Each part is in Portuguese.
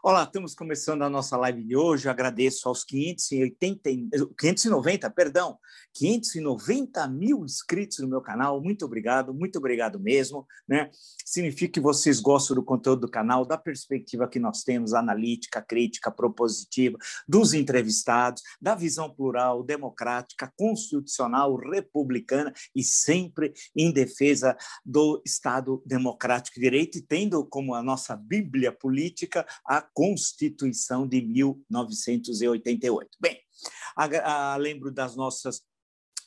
Olá, estamos começando a nossa live de hoje. Eu agradeço aos 580, 590, perdão, 590 mil inscritos no meu canal. Muito obrigado, muito obrigado mesmo. Né? Significa que vocês gostam do conteúdo do canal, da perspectiva que nós temos, analítica, crítica, propositiva, dos entrevistados, da visão plural, democrática, constitucional, republicana e sempre em defesa do Estado democrático de direito e tendo como a nossa bíblia política a Constituição de 1988. Bem, a, a, lembro das nossas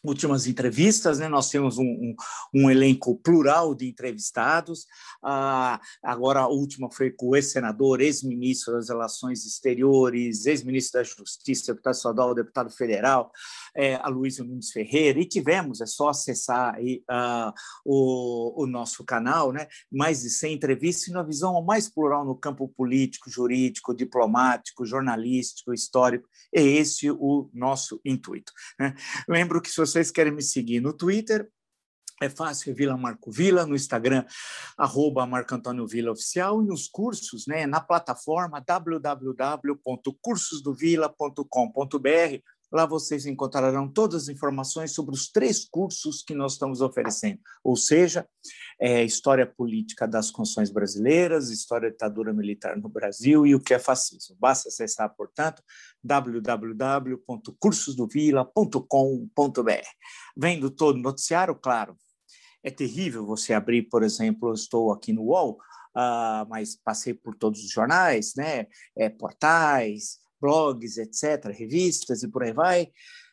últimas entrevistas, né? nós temos um, um, um, elenco plural de entrevistados. Ah, agora a última foi com o ex-senador, ex-ministro das Relações Exteriores, ex-ministro da Justiça, deputado estadual, deputado federal, é, a Luísa Nunes Ferreira, e tivemos, é só acessar aí, ah, o, o, nosso canal, né? mais de 100 entrevistas, e uma visão mais plural no campo político, jurídico, diplomático, jornalístico, histórico, é esse o nosso intuito. Né? Lembro que se vocês querem me seguir no Twitter, é fácil, Vila Marco Vila, no Instagram, arroba Marco Antônio Vila Oficial, e nos cursos, né, na plataforma www.cursosdovila.com.br, Lá vocês encontrarão todas as informações sobre os três cursos que nós estamos oferecendo, ou seja, é, História Política das Constituições Brasileiras, História da Ditadura Militar no Brasil e o que é fascismo. Basta acessar, portanto, www.cursosdovila.com.br. Vendo todo o noticiário, claro, é terrível você abrir, por exemplo, eu estou aqui no UOL, uh, mas passei por todos os jornais, né, é, portais, blogs, etc., revistas e por aí vai,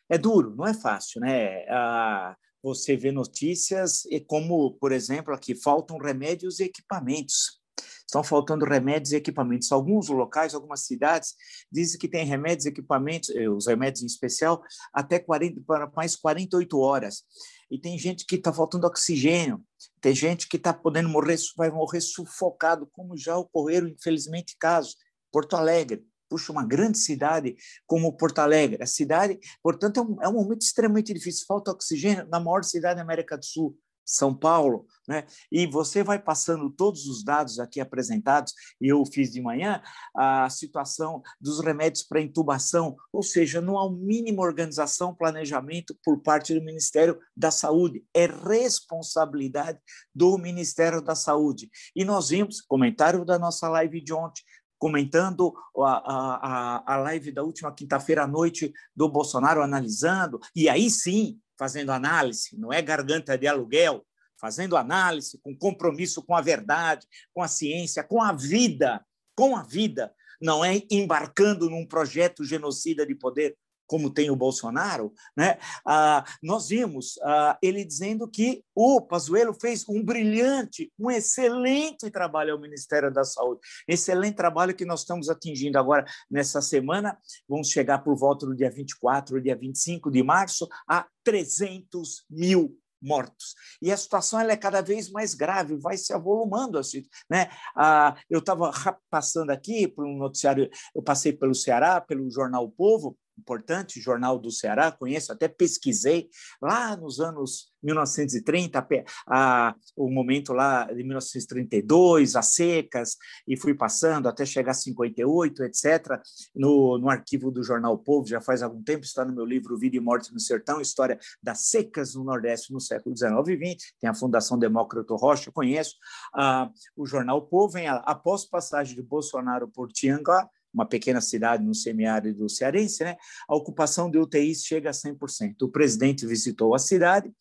é duro, não é fácil, né? Ah, você vê notícias e como, por exemplo, aqui faltam remédios e equipamentos. Estão faltando remédios e equipamentos. Alguns locais, algumas cidades, dizem que tem remédios e equipamentos, eh, os remédios em especial, até 40, para mais 48 horas. E tem gente que está faltando oxigênio, tem gente que está podendo morrer, vai morrer sufocado, como já ocorreram, infelizmente, casos. Porto Alegre, puxa, uma grande cidade como Porto Alegre. A cidade, portanto, é um, é um momento extremamente difícil. Falta oxigênio na maior cidade da América do Sul, são Paulo, né? E você vai passando todos os dados aqui apresentados, e eu fiz de manhã, a situação dos remédios para intubação, ou seja, não há o mínimo organização, planejamento por parte do Ministério da Saúde, é responsabilidade do Ministério da Saúde. E nós vimos, comentário da nossa live de ontem, comentando a, a, a live da última quinta-feira à noite do Bolsonaro, analisando, e aí sim, fazendo análise, não é garganta de aluguel, fazendo análise com compromisso com a verdade, com a ciência, com a vida, com a vida, não é embarcando num projeto genocida de poder, como tem o Bolsonaro, né? Ah, nós vimos ah, ele dizendo que o Pazuello fez um brilhante, um excelente trabalho ao Ministério da Saúde, excelente trabalho que nós estamos atingindo agora nessa semana, vamos chegar por volta do dia 24, dia 25 de março, a 300 mil mortos. E a situação ela é cada vez mais grave, vai se avolumando. Assim, né? Ah, eu estava passando aqui por um noticiário, eu passei pelo Ceará, pelo jornal o Povo, importante jornal do Ceará, conheço, até pesquisei lá nos anos 1930, a, o momento lá de 1932, as secas, e fui passando até chegar a 58, etc., no, no arquivo do jornal o Povo, já faz algum tempo, está no meu livro Vida e Morte no Sertão, História das Secas no Nordeste no século XIX e XX, tem a Fundação Demócrito Rocha, conheço, ah, o jornal o Povo, vem, após passagem de Bolsonaro por Tianguá, uma pequena cidade no semiárido cearense, né, a ocupação de UTIs chega a 100%. O presidente visitou a cidade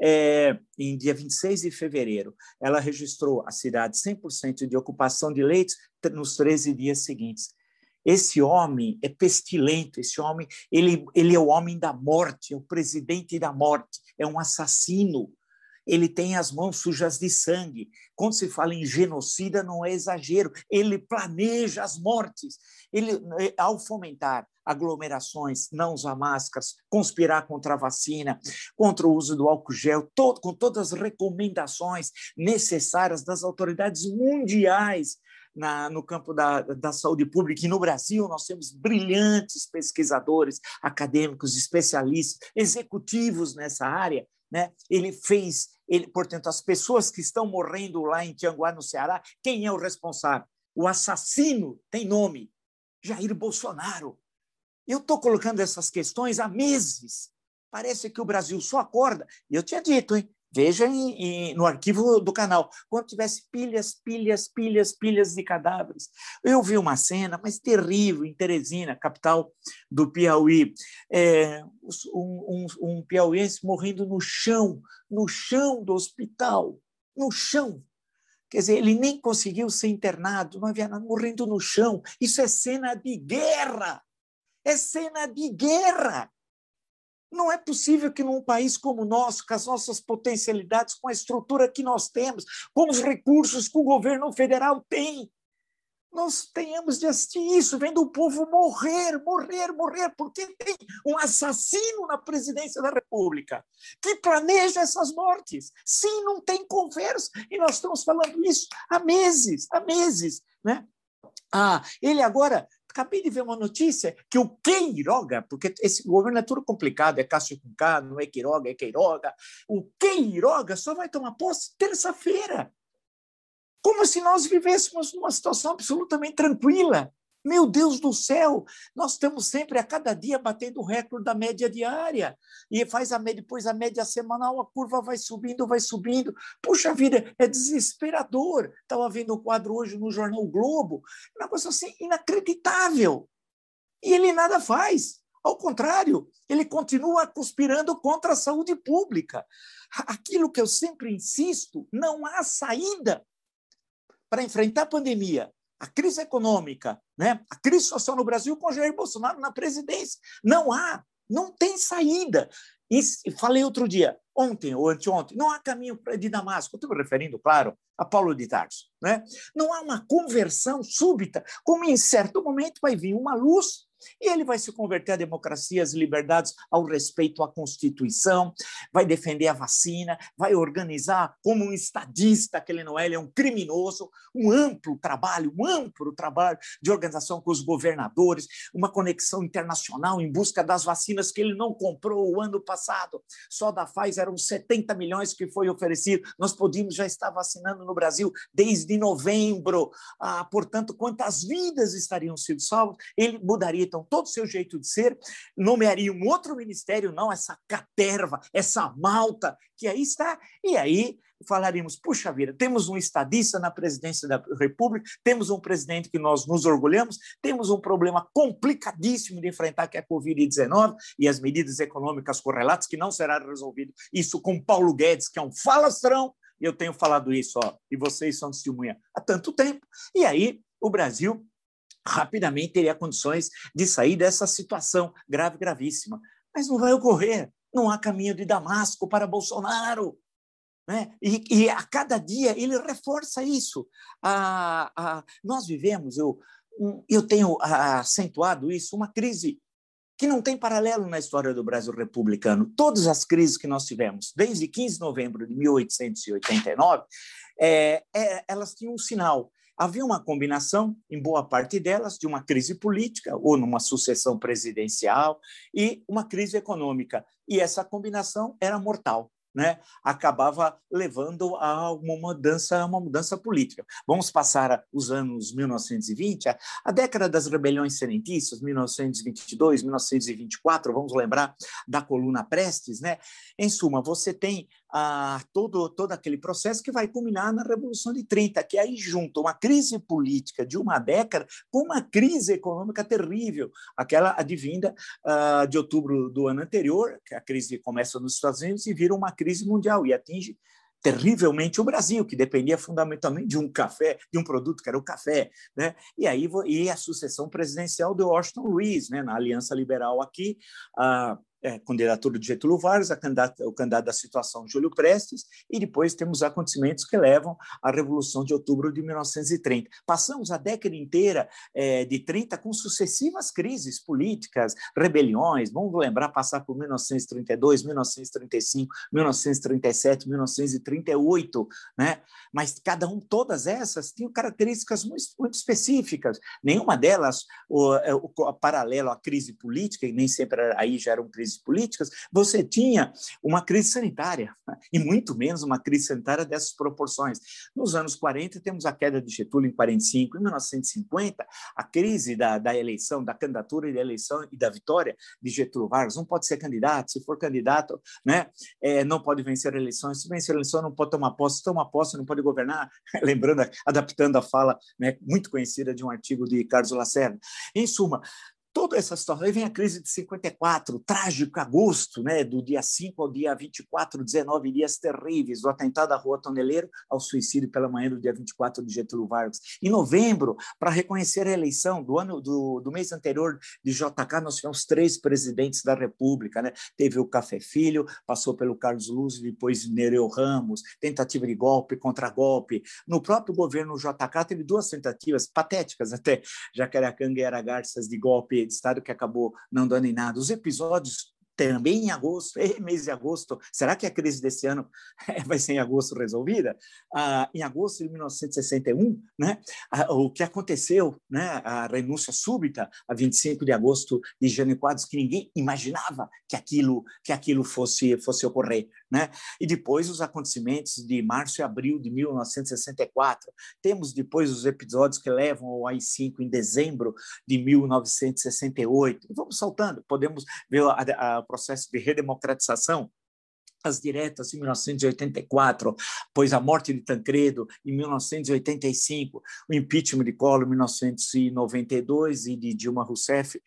é, em dia 26 de fevereiro. Ela registrou a cidade 100% de ocupação de leitos nos 13 dias seguintes. Esse homem é pestilento, esse homem, ele, ele é o homem da morte, é o presidente da morte, é um assassino ele tem as mãos sujas de sangue. Quando se fala em genocida, não é exagero, ele planeja as mortes. Ele, eh, ao fomentar aglomerações, não usar máscaras, conspirar contra a vacina, contra o uso do álcool gel, todo, com todas as recomendações necessárias das autoridades mundiais na, no campo da, da saúde pública. E no Brasil, nós temos brilhantes pesquisadores, acadêmicos, especialistas, executivos nessa área. Né? Ele fez ele, portanto, as pessoas que estão morrendo lá em Tianguá, no Ceará, quem é o responsável? O assassino tem nome, Jair Bolsonaro. Eu estou colocando essas questões há meses. Parece que o Brasil só acorda. E eu tinha dito, hein? Veja em, em, no arquivo do canal, quando tivesse pilhas, pilhas, pilhas, pilhas de cadáveres. Eu vi uma cena, mas terrível, em Teresina, capital do Piauí. É, um, um, um piauiense morrendo no chão, no chão do hospital, no chão. Quer dizer, ele nem conseguiu ser internado, não havia nada, morrendo no chão. Isso é cena de guerra. É cena de guerra. Não é possível que num país como o nosso, com as nossas potencialidades, com a estrutura que nós temos, com os recursos que o governo federal tem, nós tenhamos de assistir isso, vendo o povo morrer, morrer, morrer, porque tem um assassino na presidência da República que planeja essas mortes. Sim, não tem conversa. E nós estamos falando isso há meses, há meses. Né? Ah, ele agora Acabei de ver uma notícia que o Queiroga, porque esse governo é tudo complicado, é Cássio com K, não é Queiroga, é Queiroga. O Queiroga só vai tomar posse terça-feira. Como se nós vivêssemos numa situação absolutamente tranquila. Meu Deus do céu, nós estamos sempre a cada dia batendo o recorde da média diária. E faz a média, depois a média semanal, a curva vai subindo, vai subindo. Puxa vida, é desesperador. Estava vendo um quadro hoje no jornal Globo, um negócio assim inacreditável. E ele nada faz. Ao contrário, ele continua conspirando contra a saúde pública. Aquilo que eu sempre insisto, não há saída para enfrentar a pandemia a crise econômica, né? a crise social no Brasil com Jair Bolsonaro na presidência. Não há, não tem saída. E falei outro dia, ontem ou anteontem, não há caminho de Damasco. Estou me referindo, claro, a Paulo de Tarso. Né? Não há uma conversão súbita, como em certo momento vai vir uma luz e ele vai se converter à democracia, às liberdades, ao respeito à Constituição, vai defender a vacina, vai organizar como um estadista, que ele não é, ele é um criminoso, um amplo trabalho, um amplo trabalho de organização com os governadores, uma conexão internacional em busca das vacinas que ele não comprou o ano passado. Só da Pfizer eram 70 milhões que foi oferecido. Nós podíamos já estar vacinando no Brasil desde novembro. Ah, portanto, quantas vidas estariam sendo salvas? Ele mudaria então todo o seu jeito de ser, nomearia um outro ministério, não essa caterva, essa malta que aí está, e aí falaríamos, puxa vida, temos um estadista na presidência da República, temos um presidente que nós nos orgulhamos, temos um problema complicadíssimo de enfrentar, que é a Covid-19 e as medidas econômicas correlatas, que não será resolvido isso com Paulo Guedes, que é um falastrão, eu tenho falado isso, ó, e vocês são testemunha há tanto tempo, e aí o Brasil rapidamente teria condições de sair dessa situação grave, gravíssima. Mas não vai ocorrer. Não há caminho de Damasco para Bolsonaro. Né? E, e a cada dia ele reforça isso. Nós vivemos, eu, eu tenho acentuado isso, uma crise que não tem paralelo na história do Brasil republicano. Todas as crises que nós tivemos, desde 15 de novembro de 1889, é, é, elas tinham um sinal. Havia uma combinação, em boa parte delas, de uma crise política, ou numa sucessão presidencial, e uma crise econômica. E essa combinação era mortal né, acabava levando a uma mudança, uma mudança política. Vamos passar os anos 1920, a, a década das rebeliões serentistas, 1922, 1924, vamos lembrar da coluna Prestes, né? Em suma, você tem ah, todo, todo aquele processo que vai culminar na Revolução de 30, que aí junta uma crise política de uma década com uma crise econômica terrível, aquela advinda ah, de outubro do ano anterior, que a crise começa nos Estados Unidos e vira uma crise mundial e atinge terrivelmente o Brasil, que dependia fundamentalmente de um café, de um produto que era o café, né? E aí e a sucessão presidencial do Washington Luiz, né, na Aliança Liberal aqui, ah, é, candidatura de Getúlio Vargas, candidata, o candidato da situação Júlio Prestes, e depois temos acontecimentos que levam à Revolução de Outubro de 1930. Passamos a década inteira é, de 30 com sucessivas crises políticas, rebeliões, vamos lembrar, passar por 1932, 1935, 1937, 1938, né? mas cada um, todas essas, tinham características muito, muito específicas, nenhuma delas, o, é, o, o paralelo à crise política, e nem sempre aí já era uma crise crises políticas, você tinha uma crise sanitária, e muito menos uma crise sanitária dessas proporções. Nos anos 40, temos a queda de Getúlio em 45, em 1950, a crise da, da eleição, da candidatura e da eleição e da vitória de Getúlio Vargas. Não pode ser candidato, se for candidato, né, é, não pode vencer eleições, se vencer eleições, não pode tomar posse, se tomar posse, não pode governar. Lembrando, adaptando a fala né, muito conhecida de um artigo de Carlos Lacerda. Em suma, toda essa situação. Aí vem a crise de 54, trágico agosto, né, do dia 5 ao dia 24, 19 dias terríveis, do atentado à Rua Toneleiro ao suicídio pela manhã do dia 24 de Getúlio Vargas. Em novembro, para reconhecer a eleição do ano do, do mês anterior de JK, nós tivemos três presidentes da República, né? Teve o Café Filho, passou pelo Carlos Luz, depois Nereu Ramos, tentativa de golpe contra golpe. No próprio governo JK teve duas tentativas patéticas até, Jacareacanga e Aragarças de golpe de Estado que acabou não dando em nada. Os episódios também em agosto, mês de agosto, será que a crise desse ano vai ser em agosto resolvida? Ah, em agosto de 1961, né, o que aconteceu, né, a renúncia súbita, a 25 de agosto de Jânio Quadros, que ninguém imaginava que aquilo, que aquilo fosse, fosse ocorrer. Né? E depois os acontecimentos de março e abril de 1964. Temos depois os episódios que levam ao AI-5 em dezembro de 1968. E vamos saltando, podemos ver o processo de redemocratização as diretas em 1984, pois a morte de Tancredo em 1985, o impeachment de Collor em 1992 e de Dilma Rousseff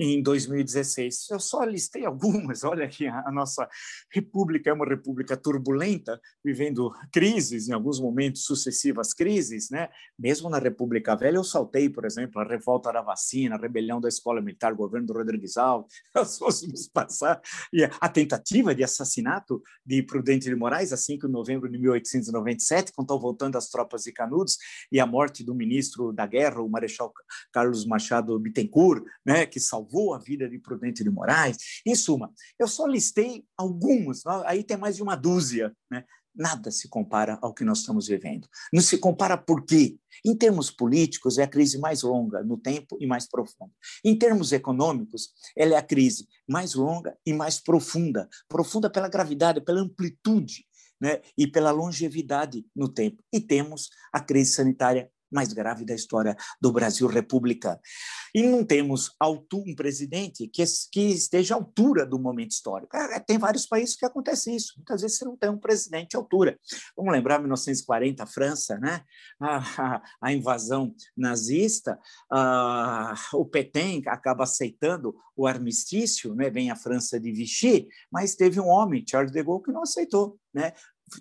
em 2016. Eu só listei algumas, olha aqui, a nossa república é uma república turbulenta, vivendo crises, em alguns momentos sucessivas crises, né? Mesmo na República Velha eu saltei, por exemplo, a revolta da vacina, a rebelião da escola militar, o governo do Rodrigues Alves, nós fôssemos passar, e a tentativa de assassinato de Prudente de Moraes, a 5 de novembro de 1897, quando estão voltando as tropas de Canudos, e a morte do ministro da Guerra, o Marechal Carlos Machado Bittencourt, né, que salvou salvou a vida de Prudente de Moraes. Em suma, eu só listei alguns, aí tem mais de uma dúzia, né? Nada se compara ao que nós estamos vivendo. Não se compara por quê? Em termos políticos, é a crise mais longa no tempo e mais profunda. Em termos econômicos, ela é a crise mais longa e mais profunda profunda pela gravidade, pela amplitude né? e pela longevidade no tempo. E temos a crise sanitária mais grave da história do Brasil republicano. E não temos um presidente que, esteja à altura do momento histórico. É, tem vários países que acontece isso. Muitas vezes você não tem um presidente à altura. Vamos lembrar 1940, a França, né? a, a, a invasão nazista, a, o Petain acaba aceitando o armistício, né? vem a França de Vichy, mas teve um homem, Charles de Gaulle, que não aceitou. Né?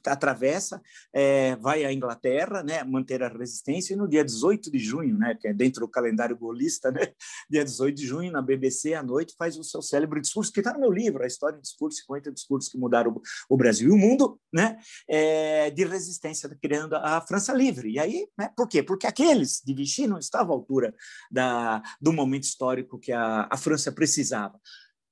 Atravessa, é, vai à Inglaterra, né, manter a resistência, e no dia 18 de junho, né, que é dentro do calendário golista, né, dia 18 de junho, na BBC, à noite, faz o seu célebre discurso, que está no meu livro, A História em Discurso, 50 discursos que mudaram o, o Brasil e o mundo, né, é, de resistência, criando a França livre. E aí, né, por quê? Porque aqueles de Vichy não estavam à altura da, do momento histórico que a, a França precisava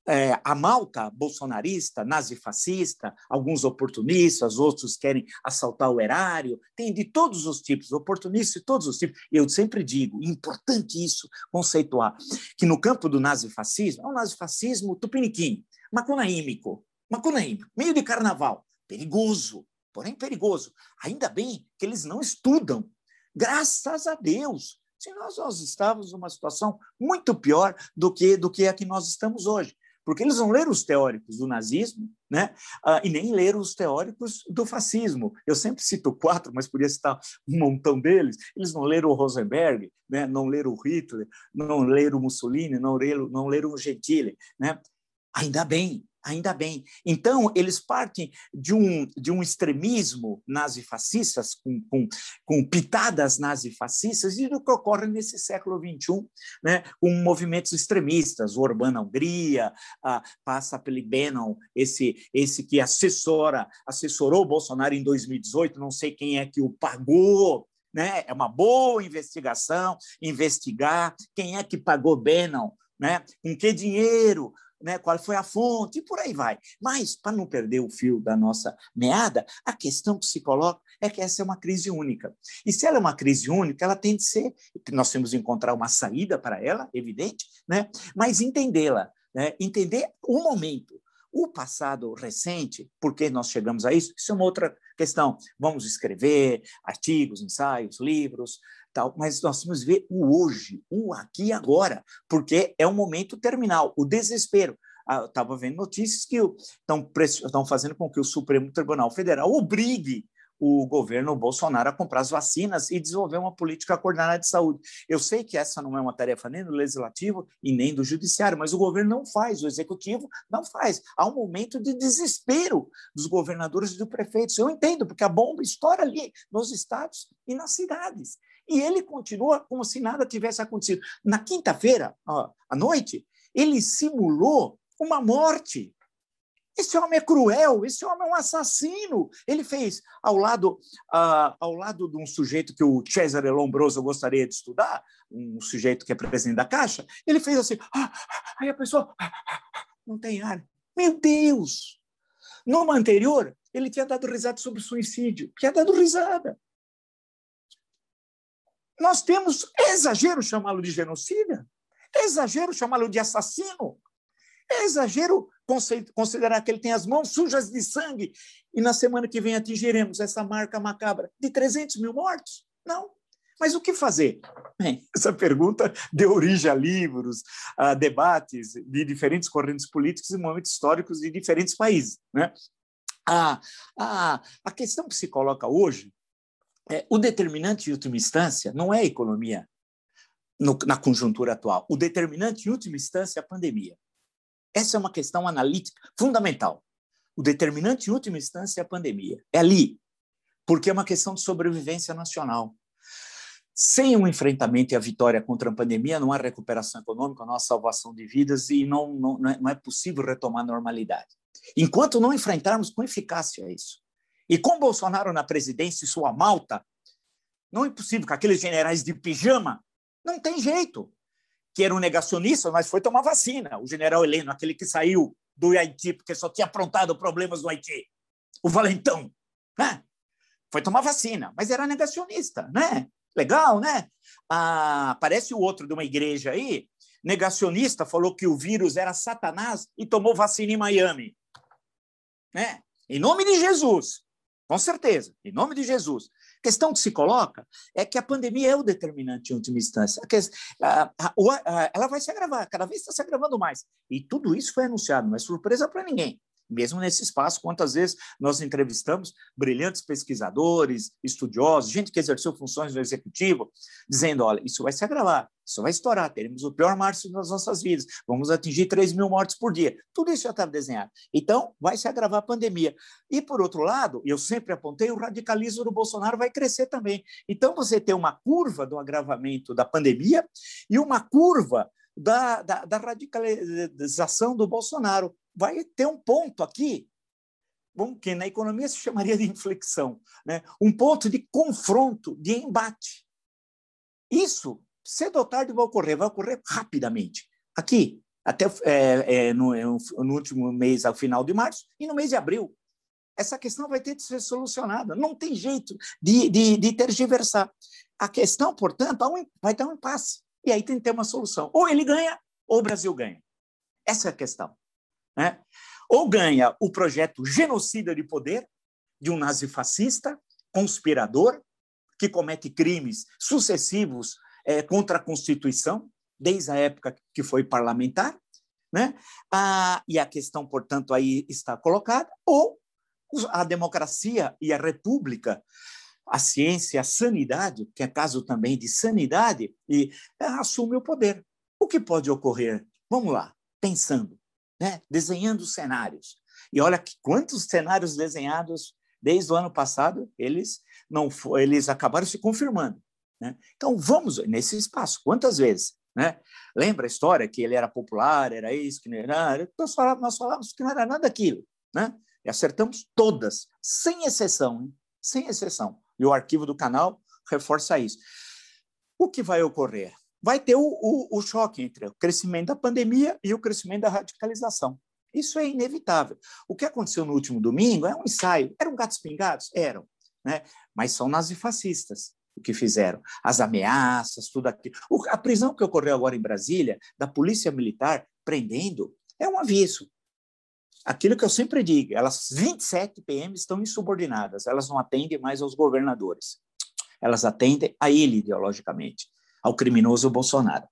é, a malta bolsonarista, nazifascista, alguns oportunistas, outros querem assaltar o erário, tem de todos os tipos, oportunistas de todos os tipos. Eu sempre digo, importante isso, conceituar, que no campo do nazifascismo, é um nazifascismo tupiniquim, macunaímico, macunaímico, meio de carnaval, perigoso, porém perigoso. Ainda bem que eles não estudam, graças a Deus, se nós, nós estávamos numa situação muito pior do que, do que a que nós estamos hoje porque eles não leram os teóricos do nazismo, né? Ah, e nem leram os teóricos do fascismo. Eu sempre cito quatro, mas podia citar um montão deles. Eles não leram o Rosenberg, né? não leram o Hitler, não leram o Mussolini, não leram, não leram o Gentile. Né? Ainda bem, ainda bem. Então, eles partem de um, de um extremismo nazifascistas, com, com, com pitadas nazifascistas, e do que ocorre nesse século XXI, né, com movimentos extremistas. O Orbán na Hungria, a, passa pelo Bannon, esse, esse que assessora, assessorou Bolsonaro em 2018, não sei quem é que o pagou, né? É uma boa investigação, investigar quem é que pagou Bannon, né? Com que dinheiro? Né, qual foi a fonte, e por aí vai. Mas, para não perder o fio da nossa meada, a questão que se coloca é que essa é uma crise única. E se ela é uma crise única, ela tem de ser, nós temos de encontrar uma saída para ela, evidente, né, mas entendê-la né? entender o momento. O passado recente, por que nós chegamos a isso? Isso é uma outra questão. Vamos escrever artigos, ensaios, livros, tal, mas nós temos que ver o hoje, o aqui e agora, porque é um momento terminal, o desespero. Ah, Estava vendo notícias que estão fazendo com que o Supremo Tribunal Federal obrigue o governo Bolsonaro a comprar as vacinas e desenvolver uma política coordenada de saúde. Eu sei que essa não é uma tarefa nem do legislativo e nem do judiciário, mas o governo não faz, o executivo não faz. Há um momento de desespero dos governadores e dos prefeitos. Eu entendo, porque a bomba estoura ali nos estados e nas cidades. E ele continua como se nada tivesse acontecido. Na quinta-feira, à noite, ele simulou uma morte esse homem é cruel, esse homem é um assassino. Ele fez ao lado, uh, ao lado de um sujeito que o Cesare Lombroso gostaria de estudar, um sujeito que é presidente da Caixa, ele fez assim, ah, aí a pessoa ah, não tem ar. Meu Deus! Numa anterior, ele tinha dado risada sobre suicídio, tinha dado risada. Nós temos é exagero chamá-lo de genocida, é exagero chamá-lo de assassino, é exagero considerar que ele tem as mãos sujas de sangue e na semana que vem atingiremos essa marca macabra de 300 mil mortos? Não. Mas o que fazer? Bem, essa pergunta deu origem a livros, a debates de diferentes correntes políticas e momentos históricos de diferentes países. Né? A, a, a questão que se coloca hoje é o determinante em última instância não é a economia no, na conjuntura atual. O determinante em última instância é a pandemia. Essa é uma questão analítica fundamental. O determinante, em última instância, é a pandemia. É ali, porque é uma questão de sobrevivência nacional. Sem um enfrentamento e a vitória contra a pandemia, não há recuperação econômica, não há salvação de vidas e não, não, não é possível retomar a normalidade. Enquanto não enfrentarmos com eficácia isso, e com Bolsonaro na presidência e sua malta, não é possível que aqueles generais de pijama não tem jeito que era um negacionista, mas foi tomar vacina. O general Heleno, aquele que saiu do Haiti porque só tinha aprontado problemas no Haiti. O valentão, né? Foi tomar vacina, mas era negacionista, né? Legal, né? Ah, aparece o outro de uma igreja aí, negacionista, falou que o vírus era Satanás e tomou vacina em Miami. Né? Em nome de Jesus, com certeza, em nome de Jesus. Questão que se coloca é que a pandemia é o determinante em última instância. ela vai se agravar, cada vez está se agravando mais. E tudo isso foi anunciado, não é surpresa para ninguém mesmo nesse espaço, quantas vezes nós entrevistamos brilhantes pesquisadores, estudiosos, gente que exerceu funções no executivo, dizendo: olha, isso vai se agravar, isso vai estourar, teremos o pior março das nossas vidas, vamos atingir 3 mil mortes por dia. Tudo isso já estava desenhado. Então, vai se agravar a pandemia. E, por outro lado, eu sempre apontei, o radicalismo do Bolsonaro vai crescer também. Então, você tem uma curva do agravamento da pandemia e uma curva da, da, da radicalização do Bolsonaro vai ter um ponto aqui, que na economia se chamaria de inflexão, né? um ponto de confronto, de embate. Isso, cedo ou tarde, vai ocorrer, vai ocorrer rapidamente. Aqui, até é, é, no, é, no último mês, ao final de março, e no mês de abril. Essa questão vai ter de ser solucionada. Não tem jeito de, de, de tergiversar. A questão, portanto, vai ter um impasse. E aí tem que ter uma solução. Ou ele ganha, ou o Brasil ganha. Essa é a questão. Né? Ou ganha o projeto genocida de poder de um nazifascista, conspirador, que comete crimes sucessivos é, contra a Constituição, desde a época que foi parlamentar, né? Ah, e a questão, portanto, aí está colocada, ou a democracia e a república, a ciência, a sanidade, que é caso também de sanidade, e assume o poder. O que pode ocorrer? Vamos lá, pensando né? desenhando cenários. E olha que quantos cenários desenhados desde o ano passado, eles não eles acabaram se confirmando. Né? Então, vamos nesse espaço. Quantas vezes? Né? Lembra a história que ele era popular, era isso, que não era? Nós falávamos, nós falávamos que não era nada daquilo. Né? E acertamos todas, sem exceção. Hein? Sem exceção. E o arquivo do canal reforça isso. O que vai ocorrer? vai ter o, o, o choque entre o crescimento da pandemia e o crescimento da radicalização. Isso é inevitável. O que aconteceu no último domingo é um ensaio. Eram gatos pingados? Eram. Né? Mas são nazifascistas o que fizeram. As ameaças, tudo aquilo. A prisão que ocorreu agora em Brasília, da polícia militar prendendo É um aviso. Aquilo que eu sempre digo, elas 27 PMs estão insubordinadas, elas não atendem mais aos governadores. Elas atendem a ele ideologicamente, ao criminoso Bolsonaro.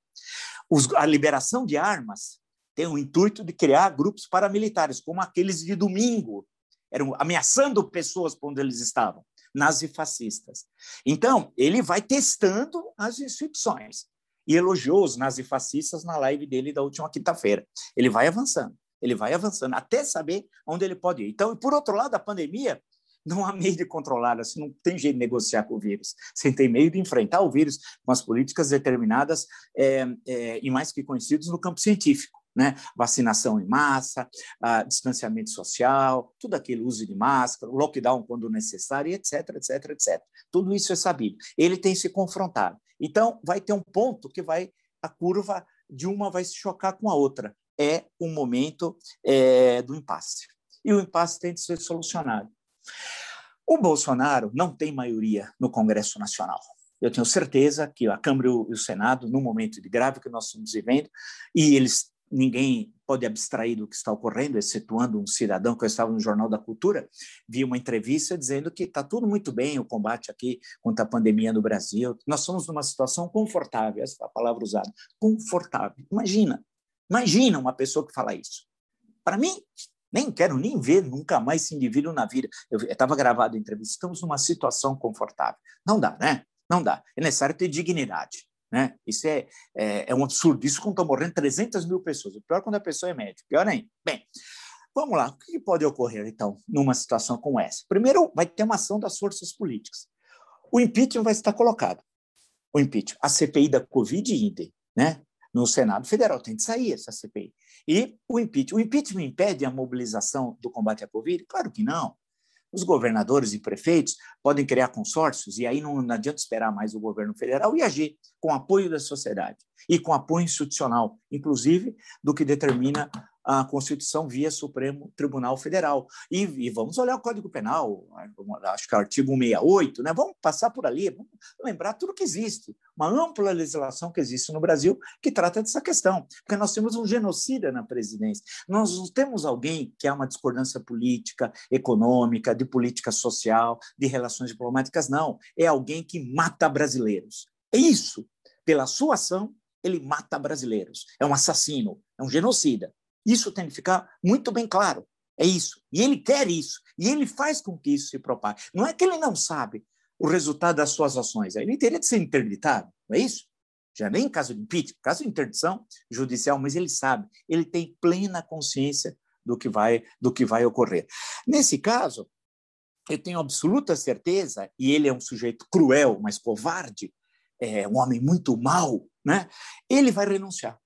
Os, a liberação de armas tem o intuito de criar grupos paramilitares, como aqueles de domingo, eram ameaçando pessoas por onde eles estavam, nazifascistas. Então, ele vai testando as instituições e elogiou os nazifascistas na live dele da última quinta-feira. Ele vai avançando, ele vai avançando, até saber onde ele pode ir. Então, por outro lado, a pandemia não há meio de controlá-la, você não tem jeito de negociar com o vírus, você tem meio de enfrentar o vírus com as políticas determinadas é, é, e mais que conhecidos no campo científico né? Vacinação em massa, distanciamento social, tudo aquilo, uso de máscara, lockdown quando necessário, etc, etc, etc. Tudo isso é sabido. Ele tem se confrontado. Então, vai ter um ponto que vai a curva de uma vai se chocar com a outra. É o momento é, do impasse. E o impasse tem de ser solucionado. O Bolsonaro não tem maioria no Congresso Nacional. Eu tenho certeza que a Câmara e o Senado, no momento de grave que nós estamos vivendo, e eles ninguém pode abstrair do que está ocorrendo, excetuando um cidadão que eu estava no Jornal da Cultura, vi uma entrevista dizendo que está tudo muito bem o combate aqui contra a pandemia no Brasil. Nós somos numa situação confortável, essa é a palavra usada, confortável. Imagina, imagina uma pessoa que fala isso. Para mim, nem quero nem ver nunca mais esse indivíduo na vida. Eu estava gravado a entrevista, estamos numa situação confortável. Não dá, né? Não dá. É necessário ter dignidade. Né? Isso é, é, é um absurdo. Isso quando estão morrendo 300 mil pessoas. O pior é quando a pessoa é médica. Pior ainda. Bem, vamos lá. O que pode ocorrer, então, numa situação como essa? Primeiro, vai ter uma ação das forças políticas. O impeachment vai estar colocado. O impeachment. A CPI da Covid, né? No Senado Federal. Tem de sair essa CPI. E o impeachment. O impeachment impede a mobilização do combate à Covid? Claro que não. Os governadores e prefeitos podem criar consórcios, e aí não, não adianta esperar mais o governo federal e agir com apoio da sociedade e com apoio institucional, inclusive do que determina a Constituição via Supremo Tribunal Federal. E, e, vamos olhar o Código Penal, acho que é o artigo 168, né? vamos passar por ali, vamos lembrar tudo que existe, uma ampla legislação que existe no Brasil que trata dessa questão, porque nós temos um genocida na presidência, nós não temos alguém que há uma discordância política, econômica, de política social, de relações diplomáticas, não, é alguém que mata brasileiros. É isso, pela sua ação, ele mata brasileiros, é um assassino, é um genocida. Isso tem que ficar muito bem claro. É isso. E ele quer isso. E ele faz com que isso se propague. Não é que ele não sabe o resultado das suas ações. Ele teria de ser interditado, não é isso? Já nem em caso de impeachment, caso de interdição judicial, mas ele sabe, ele tem plena consciência do que vai do que vai ocorrer. Nesse caso, eu tenho absoluta certeza, e ele é um sujeito cruel, mas covarde, é um homem muito mau, né? Ele vai renunciar.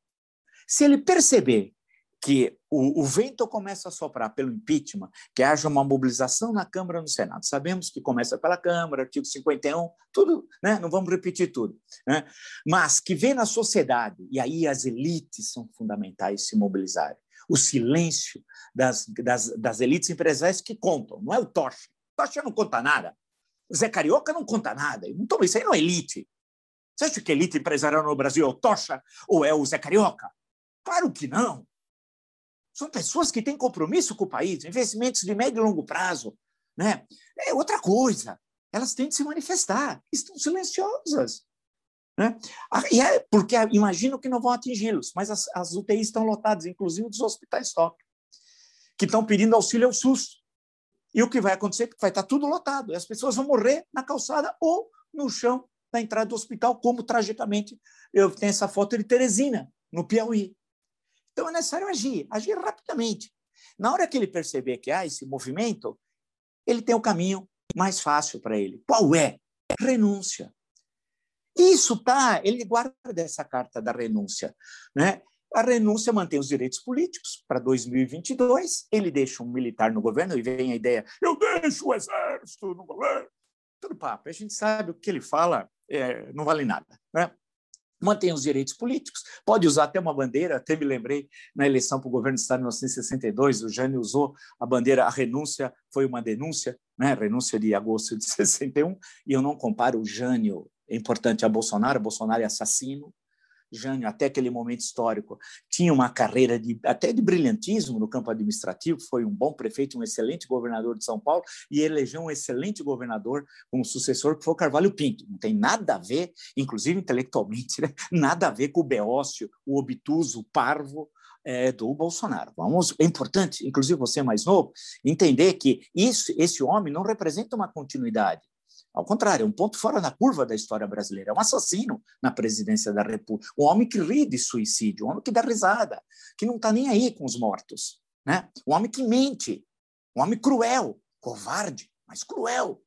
Se ele perceber que o, o, vento começa a soprar pelo impeachment, que haja uma mobilização na Câmara e no Senado. Sabemos que começa pela Câmara, artigo 51, tudo, né? não vamos repetir tudo. Né? Mas que vem na sociedade, e aí as elites são fundamentais se mobilizarem. O silêncio das, das, das elites empresariais que contam, não é o Tocha. O Tocha não conta nada. O Zé Carioca não conta nada. Então, isso aí não é elite. Você acha que elite empresarial no Brasil é o Tocha ou é o Zé Carioca? Claro que não. São pessoas que têm compromisso com o país, investimentos de médio e longo prazo. Né? É outra coisa. Elas têm de se manifestar, estão silenciosas. Né? Ah, e é porque imagino que não vão atingi-los, mas as, as UTIs estão lotadas, inclusive dos hospitais top, que estão pedindo auxílio ao SUS. E o que vai acontecer? É vai estar tudo lotado. E as pessoas vão morrer na calçada ou no chão da entrada do hospital, como tragicamente eu tenho essa foto de Teresina, no Piauí. Então é necessário agir, agir rapidamente. Na hora que ele perceber que há esse movimento, ele tem o caminho mais fácil para ele. Qual é? Renúncia. Isso tá, ele guarda essa carta da renúncia, né? A renúncia mantém os direitos políticos para 2022. Ele deixa um militar no governo e vem a ideia: eu deixo o exército no governo. Tudo papo. A gente sabe o que ele fala, é, não vale nada. Né? Mantém os direitos políticos, pode usar até uma bandeira, até me lembrei na eleição para o governo do Estado em 1962, o Jânio usou a bandeira, a renúncia foi uma denúncia, né? renúncia de agosto de 61, e eu não comparo o Jânio, é importante, a Bolsonaro, Bolsonaro é assassino, Jânio, até aquele momento histórico, tinha uma carreira de, até de brilhantismo no campo administrativo, foi um bom prefeito, um excelente governador de São Paulo, e elegeu um excelente governador como sucessor, que foi o Carvalho Pinto. Não tem nada a ver, inclusive intelectualmente, né? nada a ver com o Beócio, o obtuso, o parvo, é, do Bolsonaro. Vamos, é importante, inclusive você mais novo, entender que isso, esse homem não representa uma continuidade. Ao contrário, é um ponto fora da curva da história brasileira. É um assassino na presidência da República. Um homem que ri de suicídio, um homem que dá risada, que não está nem aí com os mortos. Né? Um homem que mente, um homem cruel, covarde, mas cruel.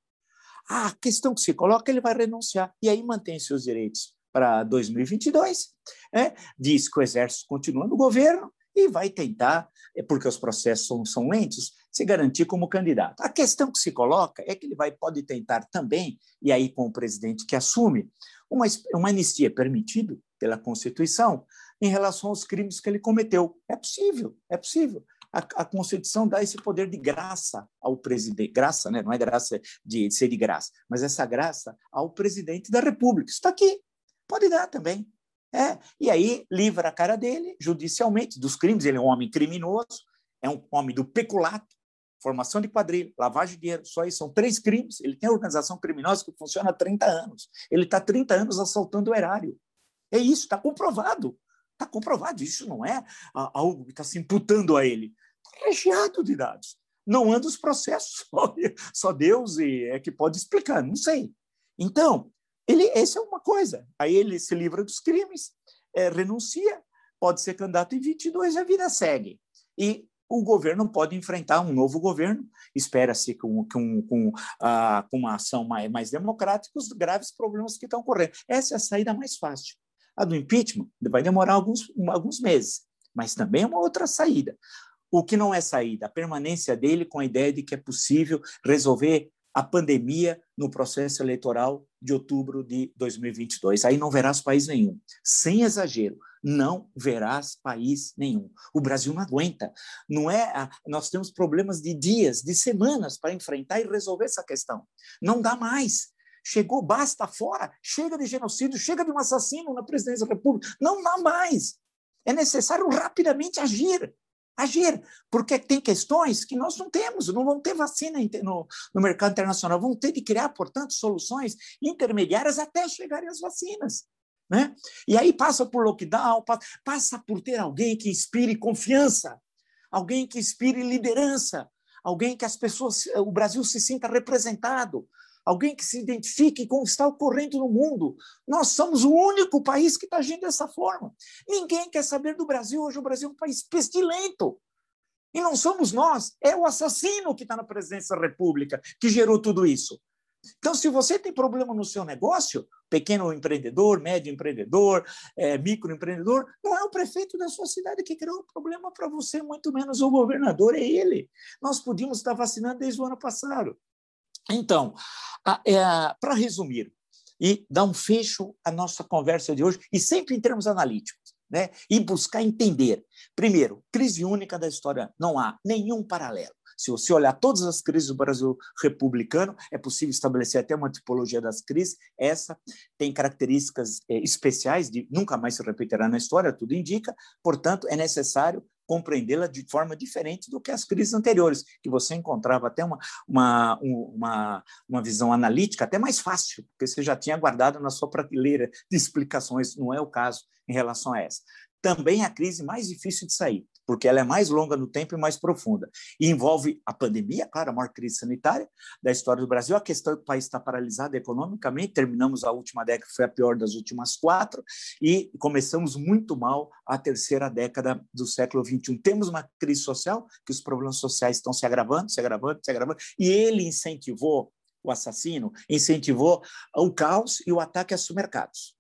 A questão que se coloca, ele vai renunciar e aí mantém seus direitos para 2022, né? diz que o Exército continua no governo e vai tentar, é porque os processos são, são lentos, se garantir como candidato. A questão que se coloca é que ele vai, pode tentar também, e aí com o presidente que assume, uma, uma anistia permitida pela Constituição em relação aos crimes que ele cometeu. É possível, é possível. A, a Constituição dá esse poder de graça ao presidente, graça, né? não é graça de, de ser de graça, mas essa graça ao presidente da República. Está aqui, pode dar também. É, e aí livra a cara dele judicialmente dos crimes. Ele é um homem criminoso, é um homem do peculato, formação de quadrilha, lavagem de dinheiro, só isso são três crimes. Ele tem organização criminosa que funciona há 30 anos. Ele está 30 anos assaltando o erário. É isso, está comprovado. Está comprovado. Isso não é algo que está se imputando a ele. Está recheado de dados. Não anda os processos. Só Deus é que pode explicar, não sei. Então, ele, essa é uma coisa. Aí ele se livra dos crimes, é, renuncia, pode ser candidato em 22 e a vida segue. E o governo pode enfrentar um novo governo, espera-se com, com, com, ah, com uma ação mais, mais democrática os graves problemas que estão ocorrendo. Essa é a saída mais fácil. A do impeachment vai demorar alguns, alguns meses, mas também é uma outra saída. O que não é saída? A permanência dele com a ideia de que é possível resolver a pandemia no processo eleitoral de outubro de 2022. Aí não verás país nenhum. Sem exagero, não verás país nenhum. O Brasil não aguenta. Não é, nós temos problemas de dias, de semanas para enfrentar e resolver essa questão. Não dá mais. Chegou, basta fora, chega de genocídio, chega de um assassino na presidência da República. Não dá mais. É necessário rapidamente agir agir, porque tem questões que nós não temos, não vão ter vacina no, no mercado internacional, vão ter de criar, portanto, soluções intermediárias até chegarem as vacinas. Né? E aí passa por lockdown, passa por ter alguém que inspire confiança, alguém que inspire liderança, alguém que as pessoas, o Brasil se sinta representado, alguém que se identifique com o que está ocorrendo no mundo. Nós somos o único país que está agindo dessa forma. Ninguém quer saber do Brasil. Hoje o Brasil é um país pestilento. E não somos nós, é o assassino que está na presidência da República que gerou tudo isso. Então, se você tem problema no seu negócio, pequeno empreendedor, médio empreendedor, é, microempreendedor, não é o prefeito da sua cidade que criou o problema para você, muito menos o governador, é ele. Nós podíamos estar vacinando desde o ano passado. Então, é, para resumir e dar um fecho à nossa conversa de hoje, e sempre em termos analíticos, né? e buscar entender. Primeiro, crise única da história, não há nenhum paralelo. Se você olhar todas as crises do Brasil republicano, é possível estabelecer até uma tipologia das crises. Essa tem características é, especiais, de nunca mais se repetirá na história, tudo indica. Portanto, é necessário compreendê-la de forma diferente do que as crises anteriores, que você encontrava até uma, uma, uma, uma visão analítica até mais fácil, porque você já tinha guardado na sua prateleira de explicações, não é o caso em relação a essa. Também a crise mais difícil de sair, porque ela é mais longa no tempo e mais profunda. E envolve a pandemia, claro, a maior crise sanitária da história do Brasil, a questão é que o país está paralisado economicamente, terminamos a última década, que foi a pior das últimas quatro, e começamos muito mal a terceira década do século XXI. Temos uma crise social, que os problemas sociais estão se agravando, se agravando, se agravando, e ele incentivou, o assassino, incentivou o caos e o ataque aos mercados.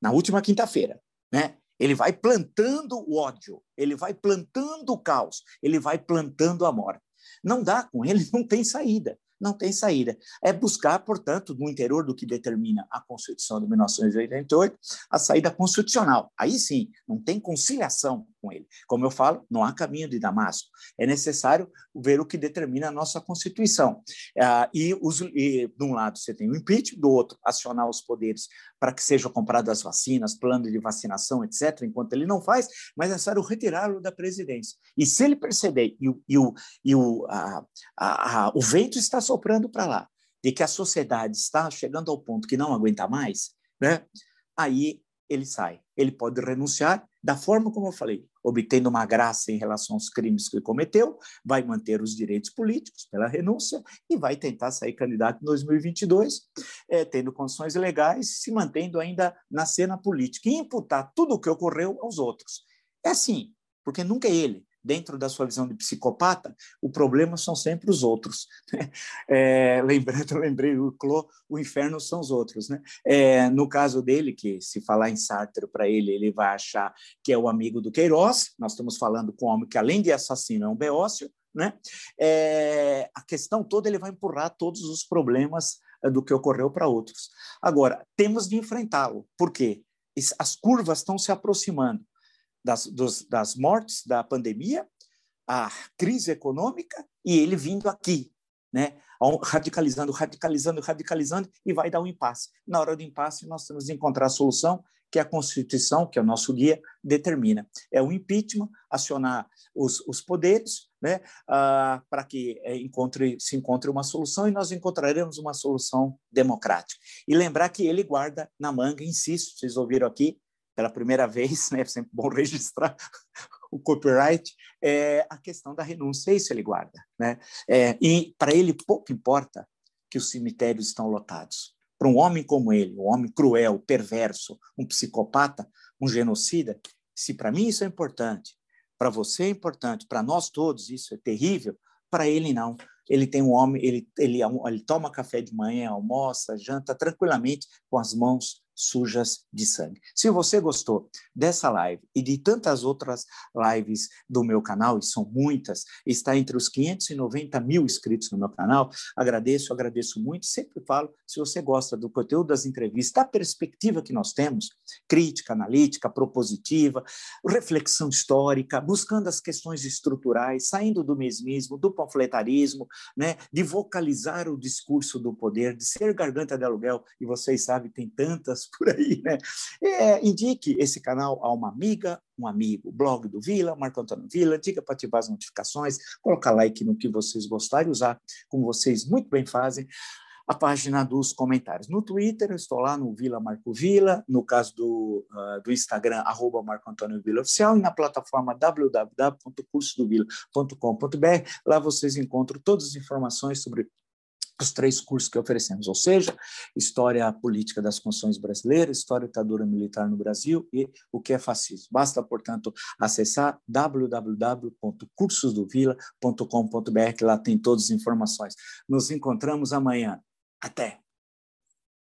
Na última quinta-feira, né? Ele vai plantando o ódio, ele vai plantando o caos, ele vai plantando a morte. Não dá com ele, não tem saída. Não tem saída. É buscar, portanto, no interior do que determina a Constituição de 1988, a saída constitucional. Aí sim, não tem conciliação com ele. Como eu falo, não há caminho de Damasco. É necessário ver o que determina a nossa Constituição. Ah, e, os, e, de um lado, você tem o impeachment, do outro, acionar os poderes para que sejam compradas vacinas, plano de vacinação, etc., enquanto ele não faz, mas é necessário retirá-lo da presidência. E se ele perceber, e, o, e, o, e o, a, a, a, o vento está soprando para lá, de que a sociedade está chegando ao ponto que não aguenta mais, né? aí ele sai. Ele pode renunciar da forma como eu falei, obtendo uma graça em relação aos crimes que cometeu, vai manter os direitos políticos pela renúncia e vai tentar sair candidato em 2022, é, tendo condições legais, se mantendo ainda na cena política e imputar tudo o que ocorreu aos outros. É assim, porque nunca é ele dentro da sua visão de psicopata, o problema são sempre os outros. Né? É, lembrando, lembrei o Clô, o inferno são os outros. Né? É, no caso dele, que se falar em Sartre para ele, ele vai achar que é o amigo do Queiroz, nós estamos falando com um homem que, além de assassino, é um beócio, né? É, a questão toda ele vai empurrar todos os problemas é, do que ocorreu para outros. Agora, temos de enfrentá-lo. Por quê? As curvas estão se aproximando das, dos, das mortes da pandemia, a crise econômica e ele vindo aqui, né? radicalizando, radicalizando, radicalizando e vai dar um impasse. Na hora do impasse, nós temos de encontrar a solução que a Constituição, que é o nosso guia, determina. É o impeachment, acionar os, os poderes né, ah, para que é, encontre, se encontre uma solução e nós encontraremos uma solução democrática. E lembrar que ele guarda na manga, insisto, vocês ouviram aqui, pela primeira vez, né, é sempre bom registrar o copyright, é a questão da renúncia, isso ele guarda. Né? É, e para ele pouco importa que os cemitérios estão lotados. Para um homem como ele, um homem cruel, perverso, um psicopata, um genocida, se para mim isso é importante, para você é importante, para nós todos isso é terrível, para ele não. Ele tem um homem, ele, ele, ele toma café de manhã, almoça, janta tranquilamente com as mãos sujas de sangue. Se você gostou dessa live e de tantas outras lives do meu canal, e são muitas, está entre os 590 mil inscritos no meu canal, agradeço, agradeço muito. Sempre falo, se você gosta do conteúdo das entrevistas, da perspectiva que nós temos, crítica, analítica, propositiva, reflexão histórica, buscando as questões estruturais, saindo do mesmismo, do panfletarismo, né, de vocalizar o discurso do poder, de ser garganta de aluguel, e vocês sabem, tem tantas por aí, né? É, indique esse canal a uma amiga, um amigo, blog do Vila, Marco Antônio Vila, diga para ativar as notificações, colocar like no que vocês gostarem, usar como vocês muito bem fazem a página dos comentários. No Twitter, eu estou lá no Vila Marco Vila, no caso do, uh, do Instagram, arroba Marco Antônio Vila Oficial, e na plataforma www.cursodovila.com.br. Lá vocês encontram todas as informações sobre os três cursos que oferecemos, ou seja, História Política das Constituições Brasileiras, História Ditadura Militar no Brasil e o que é fascismo. Basta, portanto, acessar www.cursosdovila.com.br, que lá tem todas as informações. Nos encontramos amanhã. Até!